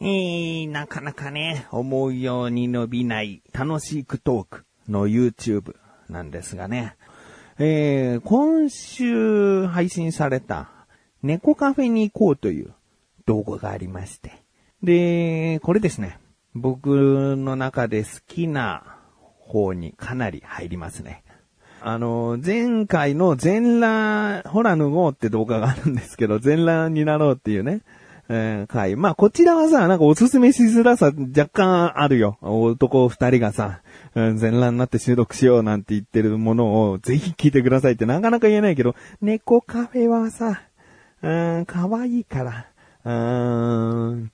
えー、なかなかね、思うように伸びない楽しくトークの YouTube なんですがね。えー、今週配信された猫カフェに行こうという動画がありまして。で、これですね。僕の中で好きな方にかなり入りますね。あの、前回の全裸、ほら脱ごうって動画があるんですけど、全裸になろうっていうね、えー、回。まあ、こちらはさ、なんかおすすめしづらさ若干あるよ。男二人がさ、うん全裸になって収録しようなんて言ってるものをぜひ聞いてくださいってなかなか言えないけど、猫カフェはさ、うん、可愛いから、うん、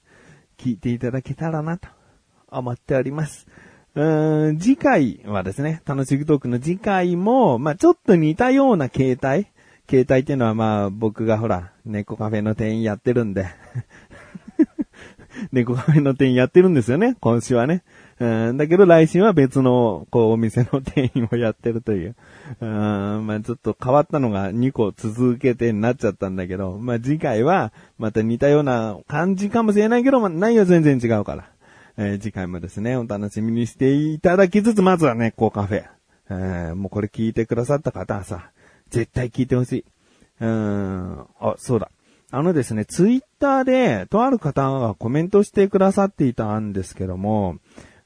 聞いていただけたらなと思っております。うん、次回はですね、楽しくトークの次回も、まあちょっと似たような形態携帯っていうのはまあ僕がほら、猫カフェの店員やってるんで 猫カフェの店員やってるんですよね、今週はね。うん、だけど来週は別の、こう、お店の店員をやってるという。うん、まあちょっと変わったのが2個続けてになっちゃったんだけど、まあ次回はまた似たような感じかもしれないけど、まあ内容全然違うから。えー、次回もですね、お楽しみにしていただきつつ、まずはね、こうカフェ。えー、もうこれ聞いてくださった方はさ、絶対聞いてほしい。うーん、あ、そうだ。あのですね、ツイッターで、とある方がコメントしてくださっていたんですけども、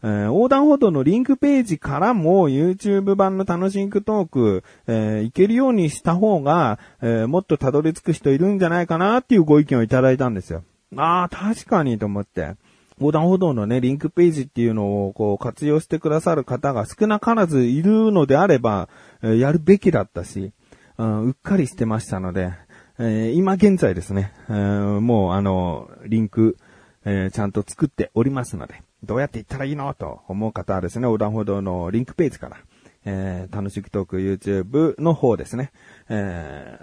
えー、横断歩道のリンクページからも YouTube 版の楽しくトーク、えー、いけるようにした方が、えー、もっとたどり着く人いるんじゃないかなっていうご意見をいただいたんですよ。ああ、確かにと思って。横断歩道のね、リンクページっていうのをこう活用してくださる方が少なからずいるのであれば、え、やるべきだったし、う、っかりしてましたので、えー、今現在ですね、えー、もうあの、リンク、えー、ちゃんと作っておりますので、どうやって行ったらいいのと思う方はですね、横断歩道のリンクページから、えー、楽しくトーク YouTube の方ですね、え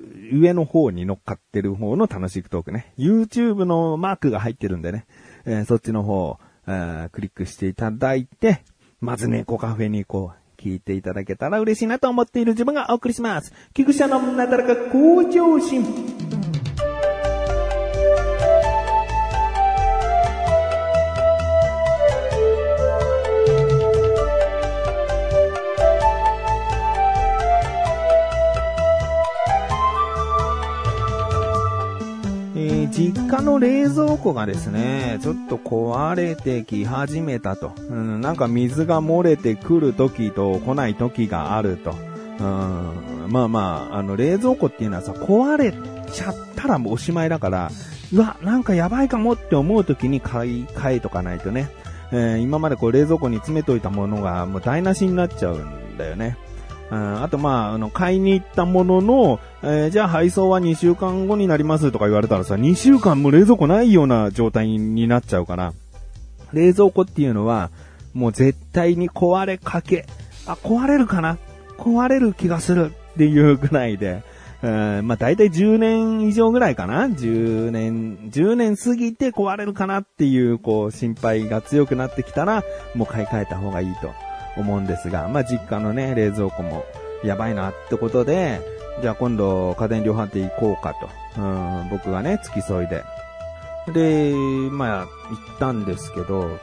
ー、上の方に乗っかってる方の楽しくトークね、YouTube のマークが入ってるんでね、えー、そっちの方、えー、クリックしていただいて、まずね、コカフェに行こう。聞いていただけたら嬉しいなと思っている自分がお送りします。菊池のなだらか向上心。の冷蔵庫がですね、ちょっと壊れてき始めたと。うん、なんか水が漏れてくる時と来ない時があると。うん、まあまあ、あの冷蔵庫っていうのはさ、壊れちゃったらもうおしまいだから、うわ、なんかやばいかもって思う時に買い替えとかないとね。えー、今までこう冷蔵庫に詰めといたものがもう台無しになっちゃうんだよね。うん、あとまあ、あの、買いに行ったものの、えー、じゃあ配送は2週間後になりますとか言われたらさ、2週間も冷蔵庫ないような状態になっちゃうから、冷蔵庫っていうのは、もう絶対に壊れかけ、あ、壊れるかな？壊れる気がするっていうぐらいで、えー、まあ大体10年以上ぐらいかな ?10 年、10年過ぎて壊れるかな？っていう、こう、心配が強くなってきたら、もう買い替えた方がいいと。思うんですが、まあ、実家のね、冷蔵庫もやばいなってことで、じゃあ今度家電量販店行こうかと、うん、僕がね、付き添いで。で、まあ、行ったんですけど、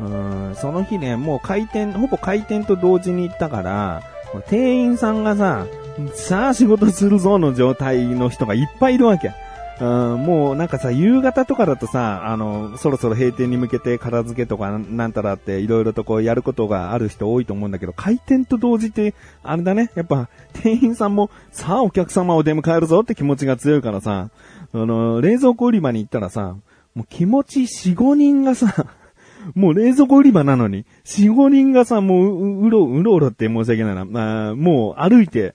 うん、その日ね、もう開店、ほぼ開店と同時に行ったから、店員さんがさ、さあ仕事するぞの状態の人がいっぱいいるわけ。うん、もうなんかさ、夕方とかだとさ、あの、そろそろ閉店に向けて片付けとかなんたらっていろいろとこうやることがある人多いと思うんだけど、開店と同時って、あれだね、やっぱ店員さんも、さあお客様を出迎えるぞって気持ちが強いからさ、あの、冷蔵庫売り場に行ったらさ、もう気持ち4、5人がさ、もう冷蔵庫売り場なのに、4、5人がさ、もうう、ろ、うろうろって申し訳ないな。まあ、もう歩いて、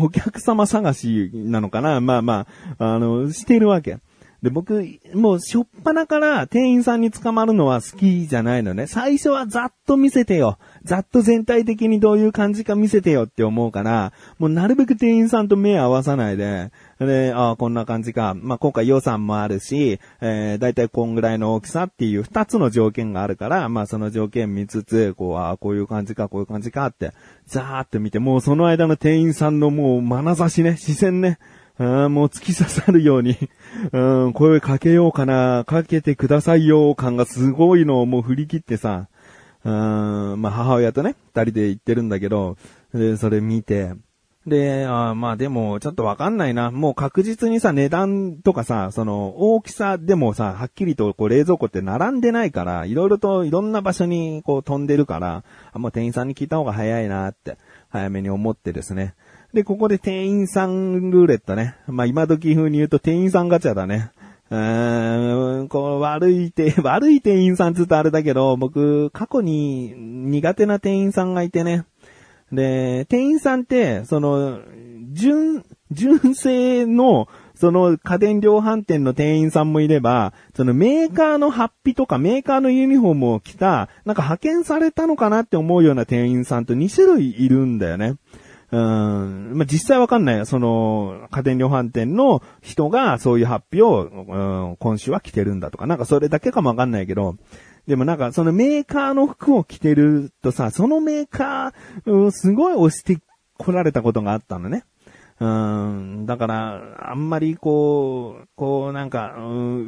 お客様探しなのかな？まあまあ、あの、してるわけ。で、僕、もう、しょっぱなから店員さんに捕まるのは好きじゃないのね。最初はざっと見せてよ。ざっと全体的にどういう感じか見せてよって思うから、もうなるべく店員さんと目合わさないで、で、ああ、こんな感じか。まあ、今回予算もあるし、えー、だいたいこんぐらいの大きさっていう二つの条件があるから、まあ、その条件見つつ、こう、ああ、こういう感じか、こういう感じかって、ざーって見て、もうその間の店員さんのもう眼差しね、視線ね、あもう突き刺さるように、うん、声かけようかな、かけてくださいよ。感がすごいの。をもう振り切ってさ、うん、まあ母親とね、二人で行ってるんだけど、で、それ見て、で、あまあでも、ちょっとわかんないな。もう確実にさ、値段とかさ、その、大きさでもさ、はっきりとこう冷蔵庫って並んでないから、いろいろといろんな場所にこう飛んでるから、もう店員さんに聞いた方が早いなって、早めに思ってですね。で、ここで店員さんルーレットね。まあ今時風に言うと店員さんガチャだね。うーん、こう、悪いて、悪い店員さんつうとあれだけど、僕、過去に苦手な店員さんがいてね。で、店員さんって、その、純、純正の、その家電量販店の店員さんもいれば、そのメーカーのハッとかメーカーのユニフォームを着た、なんか派遣されたのかなって思うような店員さんと2種類いるんだよね。うん、まあ、実際わかんない。その、家電量販店の人がそういう発表を、うん、今週は着てるんだとか、なんかそれだけかもわかんないけど、でもなんか、そのメーカーの服を着てるとさ、そのメーカー、うん、すごい押してこられたことがあったのね。うん、だから、あんまりこう、こうなんか、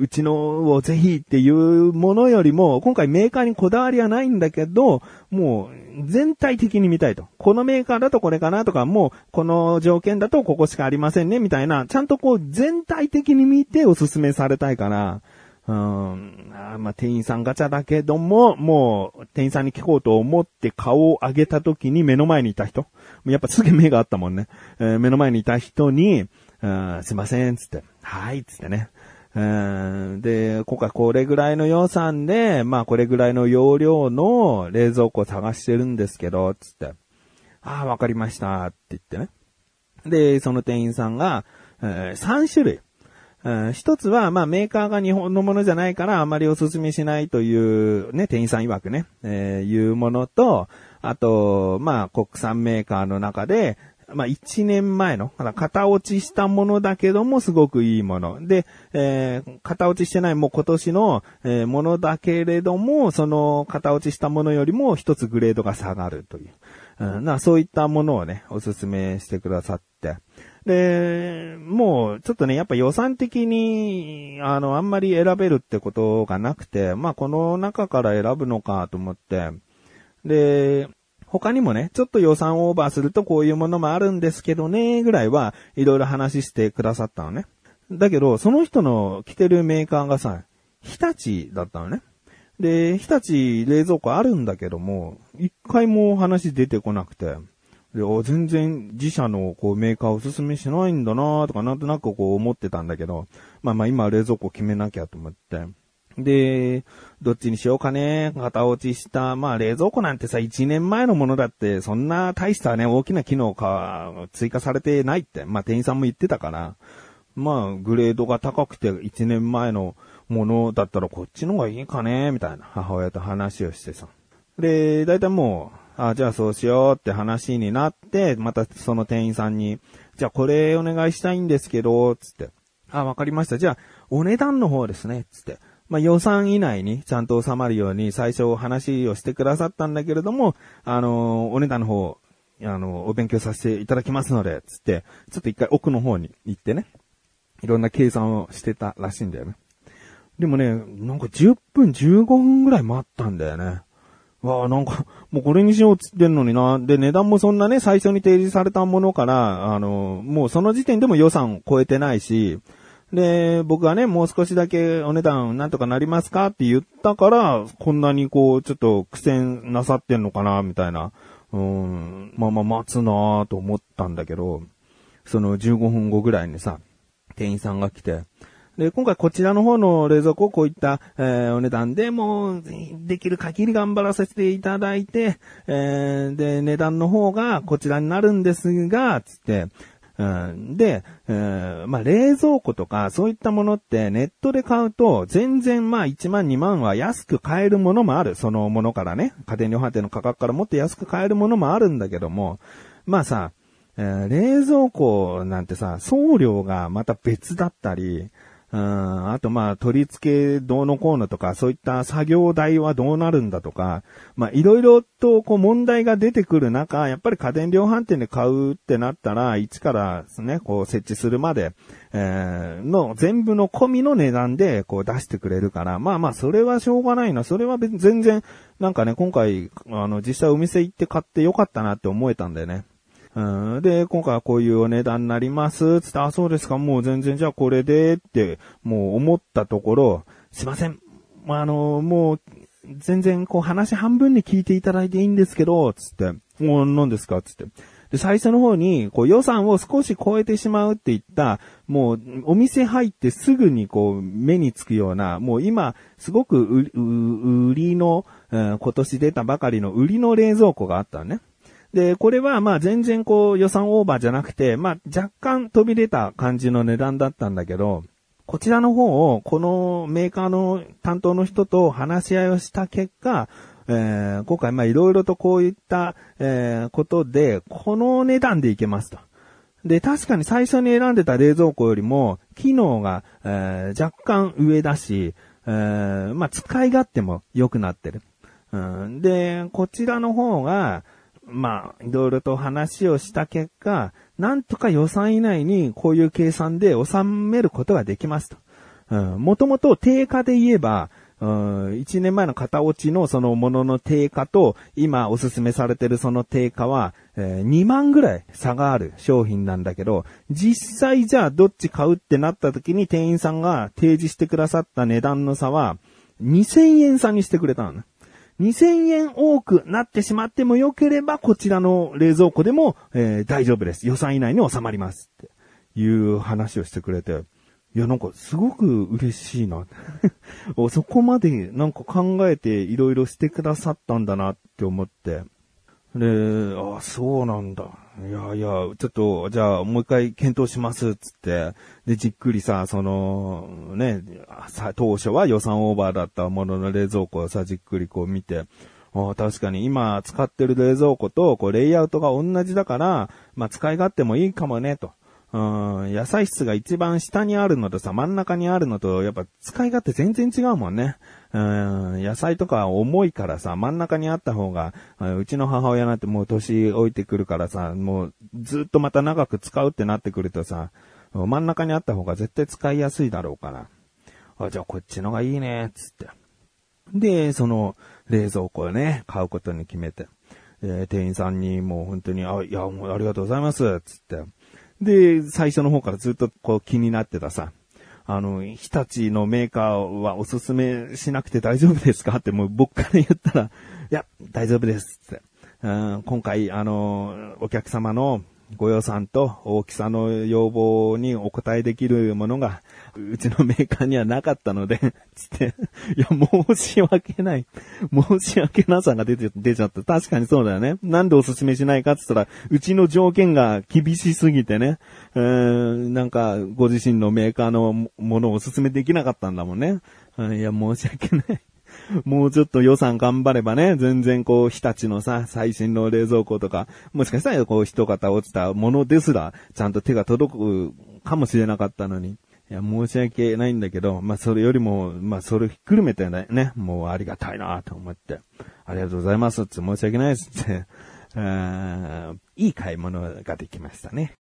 う、ちのをぜひっていうものよりも、今回メーカーにこだわりはないんだけど、もう全体的に見たいと。このメーカーだとこれかなとか、もうこの条件だとここしかありませんねみたいな、ちゃんとこう全体的に見ておすすめされたいから、うん、あまあ、店員さんガチャだけども、もう、店員さんに聞こうと思って顔を上げた時に目の前にいた人。やっぱすげえ目があったもんね。えー、目の前にいた人に、すいません、つって。はい、つってね。で、今回これぐらいの予算で、まあこれぐらいの容量の冷蔵庫を探してるんですけど、つって。ああ、わかりました、って言ってね。で、その店員さんが、えー、3種類。一つは、まあ、メーカーが日本のものじゃないから、あまりお勧めしないという、ね、店員さん曰くね、えー、いうものと、あと、まあ、国産メーカーの中で、まあ、1年前の、型落ちしたものだけどもすごくいいもの。で、えー、型落ちしてないもう今年の、えー、ものだけれども、その型落ちしたものよりも一つグレードが下がるという。うん、なそういったものをね、おすすめしてくださって。で、もう、ちょっとね、やっぱ予算的に、あの、あんまり選べるってことがなくて、まあ、この中から選ぶのかと思って、で、他にもね、ちょっと予算オーバーするとこういうものもあるんですけどね、ぐらいはいろいろ話してくださったのね。だけど、その人の着てるメーカーがさ、日立だったのね。で、日立冷蔵庫あるんだけども、一回も話出てこなくて、で、全然自社のこうメーカーおすすめしないんだなとかなんとなくこう思ってたんだけど、まあまあ今冷蔵庫決めなきゃと思って。で、どっちにしようかね、型落ちした。まあ冷蔵庫なんてさ、1年前のものだって、そんな大したね、大きな機能か、追加されてないって、まあ店員さんも言ってたから、まあグレードが高くて1年前のものだったらこっちの方がいいかね、みたいな母親と話をしてさ。で、だいたいもう、あ、じゃあそうしようって話になって、またその店員さんに、じゃあこれお願いしたいんですけど、つって。あ、わかりました。じゃあ、お値段の方ですね、つって。まあ、予算以内にちゃんと収まるように最初お話をしてくださったんだけれども、あの、お値段の方、あの、お勉強させていただきますので、つって、ちょっと一回奥の方に行ってね、いろんな計算をしてたらしいんだよね。でもね、なんか10分15分ぐらい待ったんだよね。わあ、なんか、もうこれにしようっつってんのにな。で、値段もそんなね、最初に提示されたものから、あの、もうその時点でも予算を超えてないし、で、僕がね、もう少しだけお値段なんとかなりますかって言ったから、こんなにこう、ちょっと苦戦なさってんのかな、みたいな。うん、まあまあ待つなぁと思ったんだけど、その15分後ぐらいにさ、店員さんが来て、で、今回こちらの方の冷蔵庫をこういった、えー、お値段でもう、できる限り頑張らせていただいて、えー、で、値段の方がこちらになるんですが、つって、うん、で、え、まあ、冷蔵庫とかそういったものってネットで買うと全然まあ1万2万は安く買えるものもある。そのものからね、家電量販店の価格からもっと安く買えるものもあるんだけども、まあさ、えー、冷蔵庫なんてさ、送料がまた別だったり、うん、あとまあ取り付けどうのこうのとか、そういった作業代はどうなるんだとか、まあいろいろとこう問題が出てくる中、やっぱり家電量販店で買うってなったら、一からですね、こう設置するまで、えー、の全部の込みの値段でこう出してくれるから、まあまあそれはしょうがないな。それは全然、なんかね、今回、あの実際お店行って買ってよかったなって思えたんだよね。うん、で、今回はこういうお値段になります、つって、あ、そうですか、もう全然じゃあこれで、って、もう思ったところ、すいません。あの、もう、全然こう話半分に聞いていただいていいんですけど、つって、もう何ですか？つって。で、最初の方に、こう予算を少し超えてしまうって言った、もうお店入ってすぐにこう目につくような、もう今、すごく売りの、今年出たばかりの売りの冷蔵庫があったね。で、これはまあ全然こう予算オーバーじゃなくて、まあ若干飛び出た感じの値段だったんだけど、こちらの方をこのメーカーの担当の人と話し合いをした結果、えー、今回まあいろいろとこういった、えー、ことで、この値段でいけますと。で、確かに最初に選んでた冷蔵庫よりも、機能が、えー、若干上だし、えー、まあ使い勝手も良くなってる。うん、で、こちらの方が、まあ、いろいろと話をした結果、なんとか予算以内にこういう計算で収めることができますと。うん、もともと定価で言えば、うん、1年前の型落ちのそのものの定価と、今おすすめされてるその定価は、えー、2万ぐらい差がある商品なんだけど、実際じゃあどっち買うってなった時に店員さんが提示してくださった値段の差は、2000円差にしてくれたのね。2000円多くなってしまっても良ければ、こちらの冷蔵庫でも、えー、大丈夫です。予算以内に収まります。っていう話をしてくれて、いや、なんかすごく嬉しいな。そこまでなんか考えていろいろしてくださったんだなって思って。で、あ、そうなんだ。いやいや、ちょっと、じゃあ、もう一回検討します、つって。で、じっくりさ、その、ね、さ、当初は予算オーバーだったものの冷蔵庫をさ、じっくりこう見て、ああ確かに今使ってる冷蔵庫と、こう、レイアウトが同じだから、まあ、使い勝手もいいかもね、と。うん、野菜室が一番下にあるのとさ、真ん中にあるのと、やっぱ使い勝手全然違うもんね。うん、野菜とか重いからさ、真ん中にあった方が、うちの母親なんてもう年老いてくるからさ、もうずっとまた長く使うってなってくるとさ、真ん中にあった方が絶対使いやすいだろうから。あ、じゃあこっちのがいいね、つって。で、その冷蔵庫をね、買うことに決めて。え店員さんにもう本当に、あ、いや、もうありがとうございます、つって。で、最初の方からずっとこう気になってたさ、あの、日立のメーカーはおすすめしなくて大丈夫ですか？ってもう僕から言ったら、いや、大丈夫ですって。うん、今回、あの、お客様のご予算と大きさの要望にお答えできるものが、うちのメーカーにはなかったので つって、いや、申し訳ない。申し訳なさが出て、出ちゃった。確かにそうだよね。なんでおすすめしないかって言ったら、うちの条件が厳しすぎてね、うん、なんか、ご自身のメーカーのものをおすすめできなかったんだもんね。いや、申し訳ない。もうちょっと予算頑張ればね、全然こう、日立のさ、最新の冷蔵庫とか、もしかしたらこう、一方落ちたものですら、ちゃんと手が届くかもしれなかったのに。いや、申し訳ないんだけど、まあ、それよりも、まあ、それひっくるめてね、もうありがたいなと思って、ありがとうございますって申し訳ないですって、いい買い物ができましたね。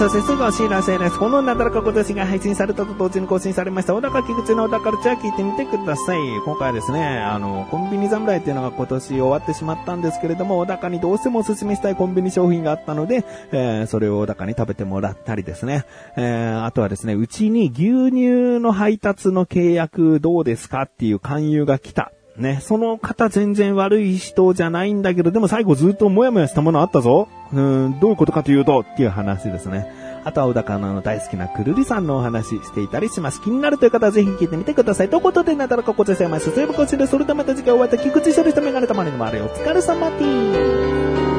そしてすぐお知らせです。このなだらか今年が配信されたと同時に更新されました、小高菊池の小高ルチャー聞いてみてください。今回はですね、あの、コンビニ侍っていうのが今年終わってしまったんですけれども、小高にどうしてもお勧めしたいコンビニ商品があったので、えー、それを小高に食べてもらったりですね。えー、あとはですね、うちに牛乳の配達の契約どうですかっていう勧誘が来た。ね、その方全然悪い人じゃないんだけど、でも最後ずっとモヤモヤしたものあったぞ。うん、どういうことかというと、っていう話ですね。あとは小高の大好きなくるりさんのお話していたりします。気になるという方はぜひ聞いてみてください。ということで、なだらかこちらさま、すすいぶこちで、それではまた次回お会いいた菊池処理したメガネたまりのまれお疲れ様です。